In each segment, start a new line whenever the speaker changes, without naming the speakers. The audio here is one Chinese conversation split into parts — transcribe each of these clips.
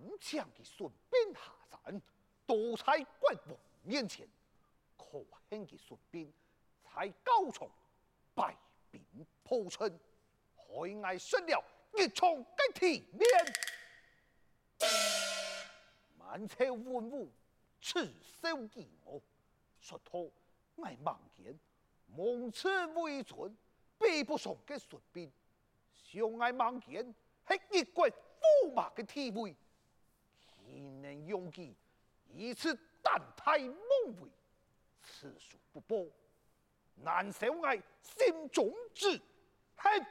前命你三将的顺便下山，躲在关王面前，可恨的顺便在高场败兵破城，海外失了一场的体面。满朝文武耻笑于我，说托爱望见蒙赐为存，比不上嘅顺便，想我望见系一国驸马嘅地位，你能用计以此胆大妄为，次数不多，难消我心中之恨。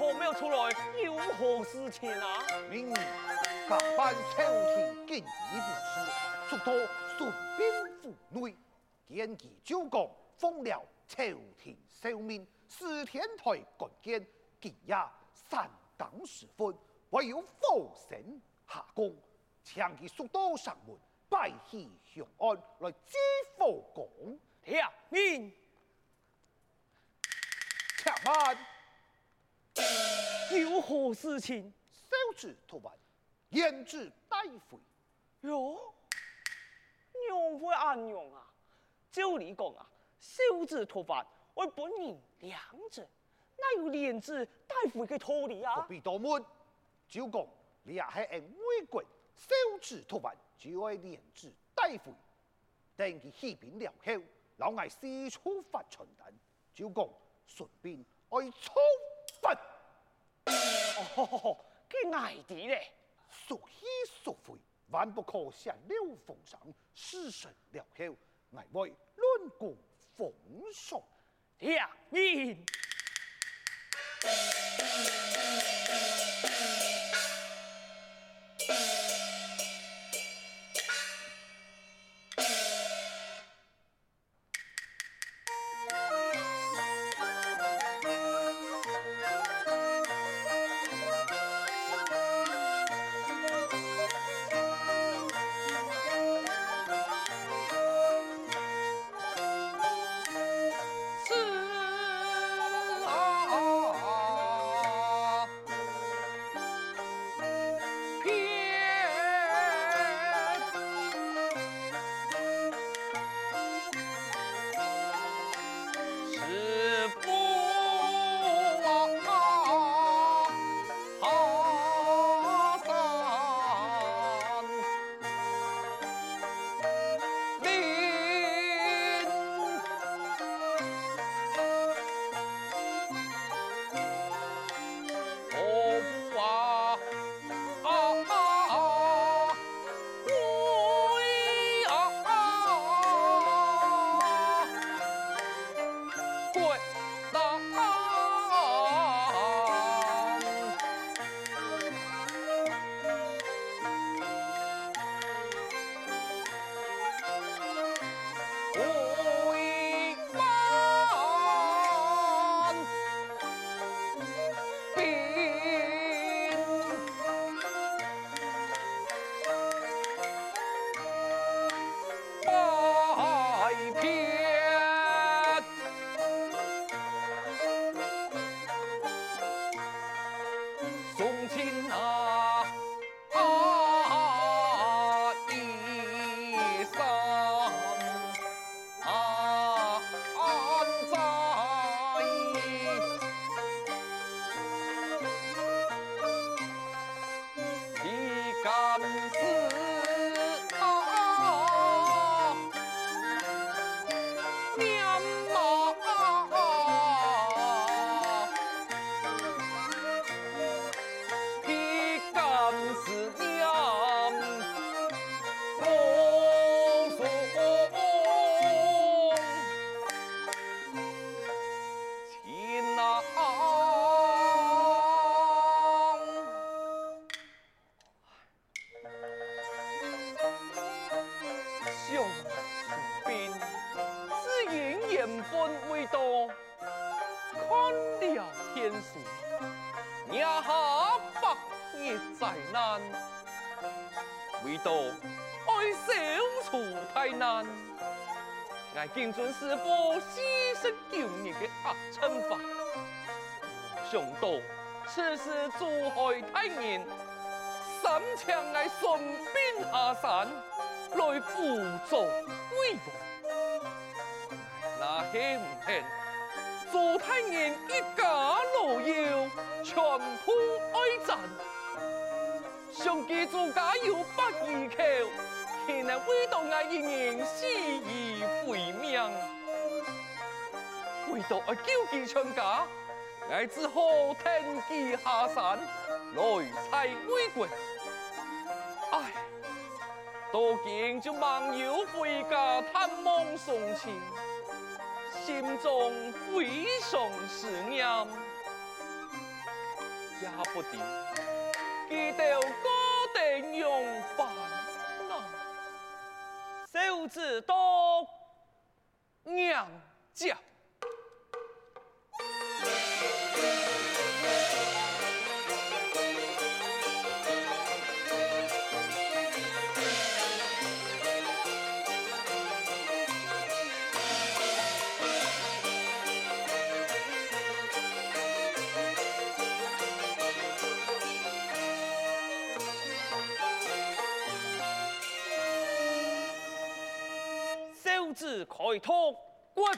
何没有出来？有何事情啊？
明日加班朝廷建议不施，速托顺兵府内，见其周公奉了朝廷诏命，司天台觐见，今夜三更时分，唯有火神下宫，请其速到上门，拜喜雄安，来接火公。
听命。
且慢，
有何事情？
小子托办，胭脂带回。
哟，娘会安娘啊？照理讲啊，小子托办为本人良者，哪有言之带回嘅道理啊？
不必多问，就讲你也系按外国小子托办，就爱言之带回。等佢起兵了后，老爱四处发传单，就讲。顺便爱操分，
哦，几矮啲咧？
属喜属悔，万不可泄露风声。事成了后，乃为论功封赏。
呀，你。
我谨遵师父四十九年的压惩法，想到此时珠海太原，三枪我顺便下山来辅助威王，那系唔系？做太原一家老幼，全部爱战，上记住家有百二口，岂能为到我一人死而回命？为到我救济全家，我只好停机下山来采归归。唉，多见就网友回家探望送亲。心中非常思念，也不定记得哥定用办，
刘子多
娘家。
子开拓
国王，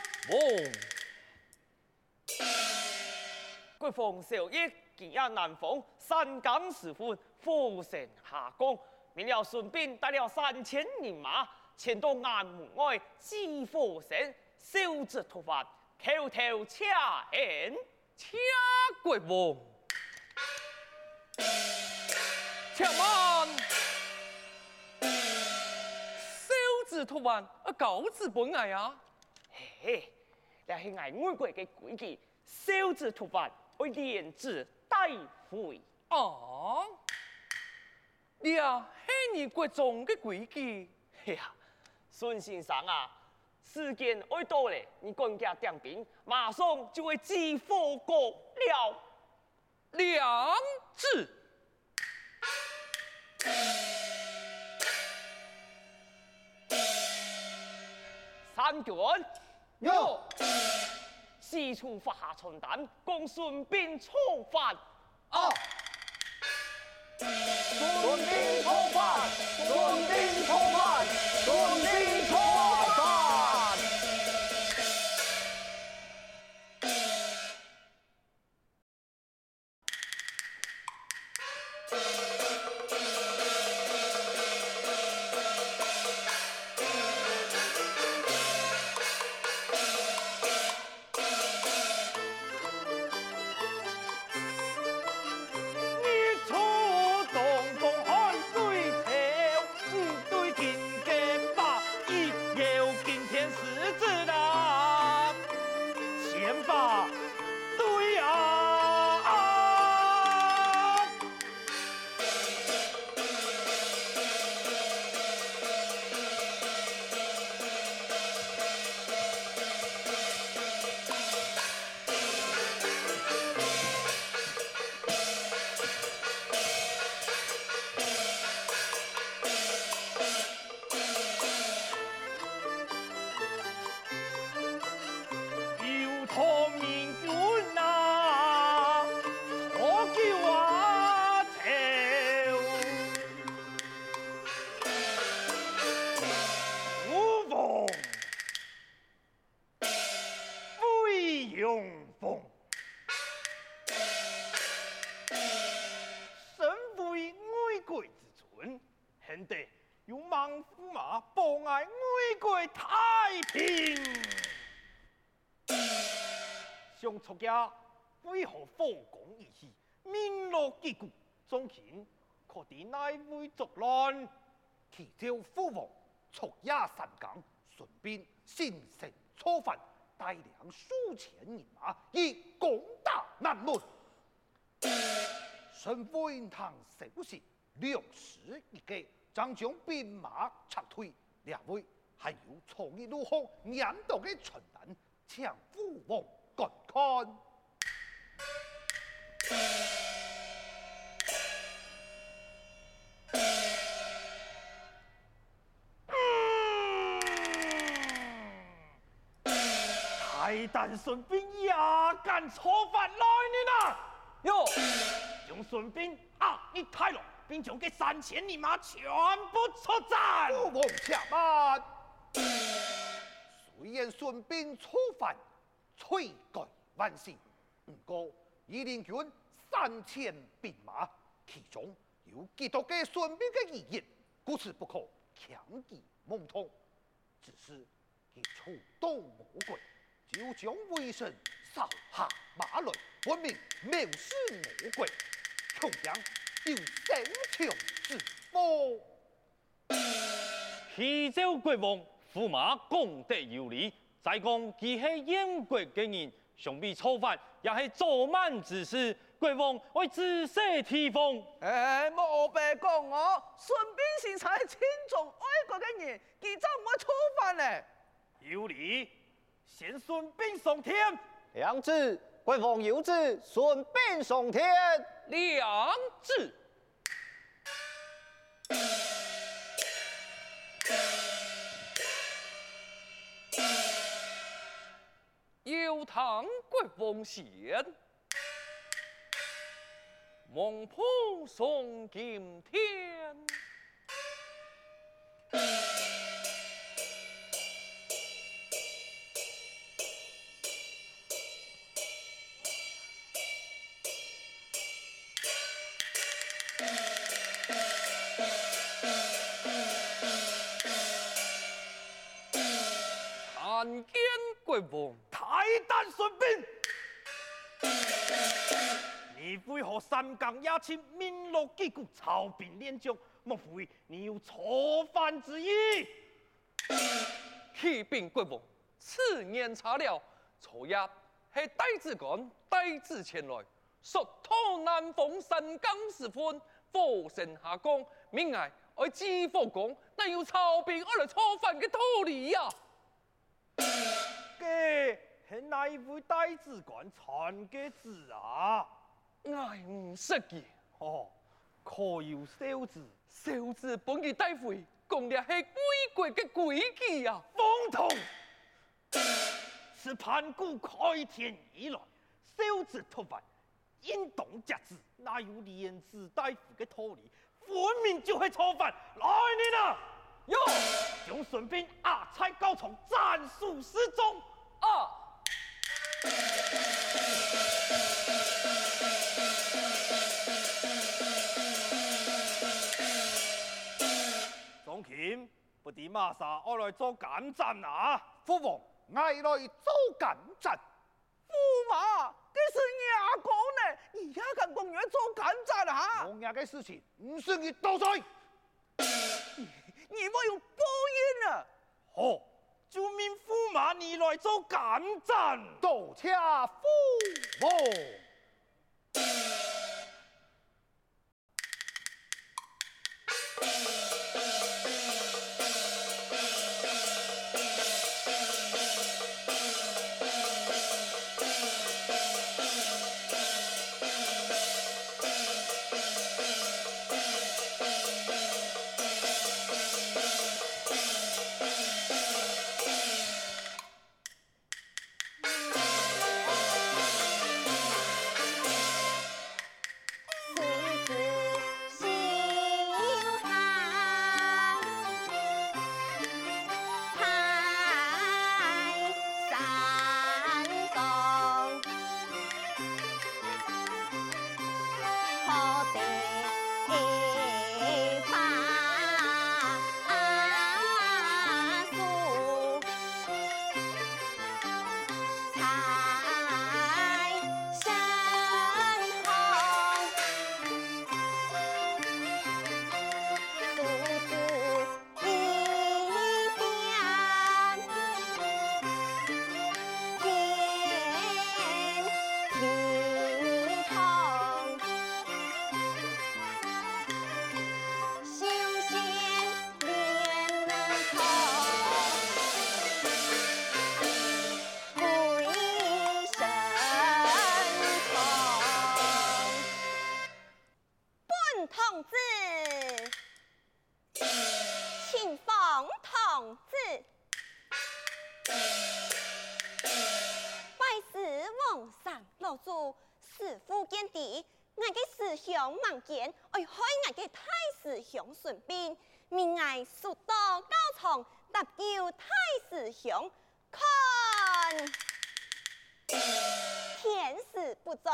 国王小爷吉亚南方，山岗石汾，火神下降，免了顺便带了三千人马前到雁门外祭火神，小子突发，口头掐人，
掐国王，且慢。突然，啊，告知本来啊，
嘿嘿，那是爱我国的规矩，小子突发会连字带回
啊。你啊，系你国中的规矩。
哎呀，孙先生啊，时间爱到了，你赶紧点兵，马上就会祭火国了。
两字。
三军哟，四处发下传单，供孙膑操饭。
啊！孙膑操饭，孙膑操饭，家为何火攻一气，名落击鼓，众卿可敌哪位作乱？启奏父王，出亚三江，顺便新城初犯，带领数千人马，以攻打南门。身为唐首席良师一个，将将兵马撤退。两位还有从一路后念到的传单。请父王观看。
太单顺便也敢错犯来人啊！
哟，
将顺便啊，你太郎，并将这三千人马全部出战。
父王且慢。虽然顺便错犯，罪该万死，不过伊连军三千兵马，其中有几多个顺民的遗言，故此不可强击猛冲。只是其出动魔鬼。就将威神扫下马来，分明藐视魔鬼，同样有生强之祸。
启奏国王，驸马功德有礼，再讲其系燕国嘅人，想必错犯也系作满之事。国王为仔细提防。
哎，莫白讲哦，顺便是才亲从爱国嘅人，佢怎会错犯呢？
有理。先顺便上天，
良子，国王有旨，顺便上天。
良子，唐国王贤，孟婆送金天。
三更夜前面露几股曹兵练将？莫非你有错犯之意？
启禀国王，此言差了。昨夜系戴子干带子前来，说讨南丰三更时分，火神下降，命爱爱知火公，哪有曹兵而来错犯的道理呀？
嘅系哪一位戴子干传嘅旨啊？
我唔识嘅。
哦，可有小子？
小子本嘅带回，讲嘅系归国嘅规矩啊！
疯童，是盘古开天以来，小子脱凡，应当节制，哪有连子带回嘅道理？分明就系错犯，来人啊！哟，将顺便阿差高从斩首示众
啊！
庄钦，不敌马杀，我来做监斩啊！
父王，爱来做监斩。
驸马，这是伢讲呢，你也敢公然做监斩啊？
我伢嘅事情唔算你多嘴。
你莫用报应啊！
好，就命驸马你来做监斩，
多谢父王。
弟，我嘅师兄望见，爱害我嘅太师兄顺便，命爱速度高长，搭救太师兄，看天时不足，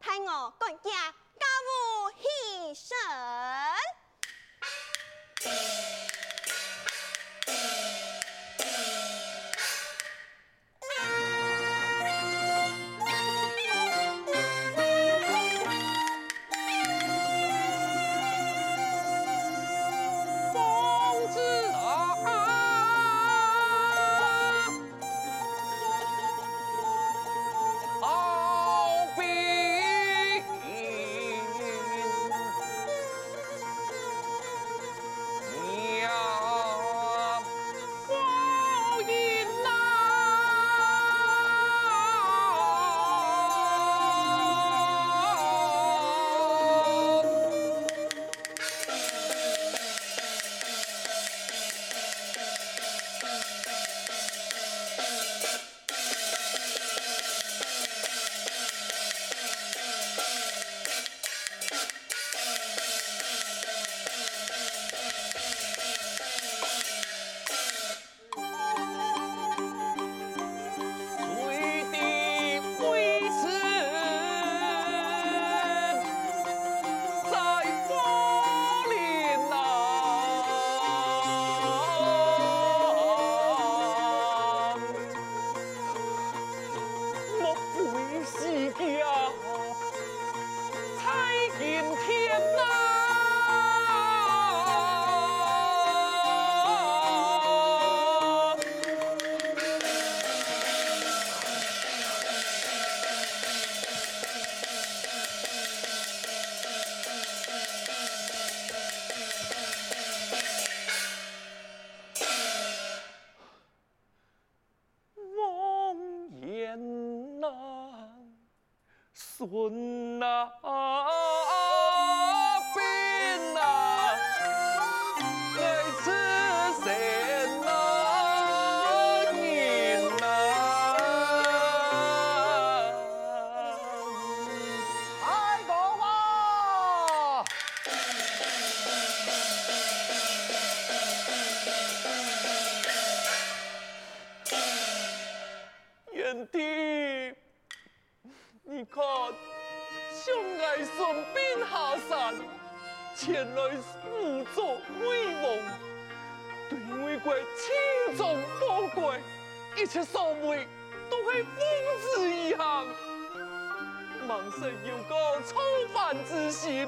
待我管家家务牺牲。
woo 前来辅助魏王，对魏国轻重宝贵，一切所为都系奉旨而行，万世有个操犯之心，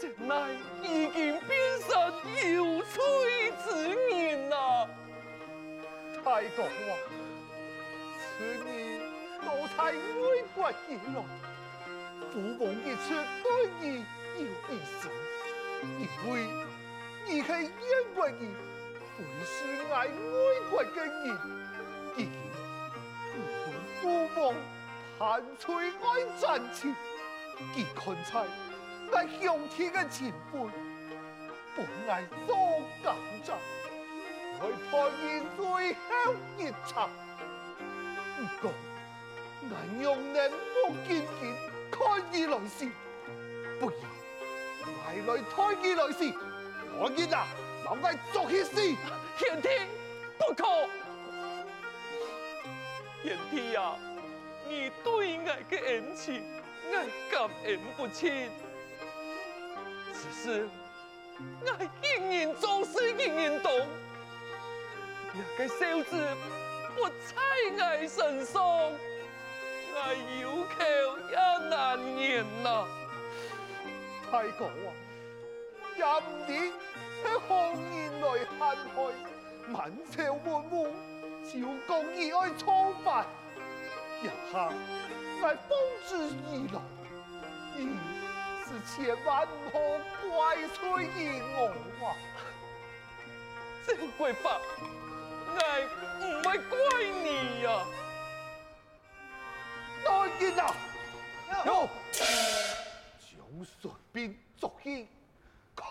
真乃已经变成有罪之人啊！
太公啊，此你奴才魏国以来，父王一次对你有意思。因为你系燕国人，非是爱魏国嘅人，如今父王盼催爱战前，既看在爱兄弟嘅情分，不爱做奸诈，爱拖延最后一场。不过，俺用人莫见见，看以来事，不然。来来推机来时，我见啊，老爱做些事，
贤弟不可，贤弟呀，你对我嘅恩情，我感恩不尽。只是我一人做事一人懂，一个小子不在爱身上，我有口也难言呐。
太公啊！今年系红颜来陷害，满朝文武朝公义爱操犯，日下乃奉旨而来，你是千万唔可怪罪于我啊！
这贵妃，我唔会怪你呀、啊。
来人啊！有，无所作义开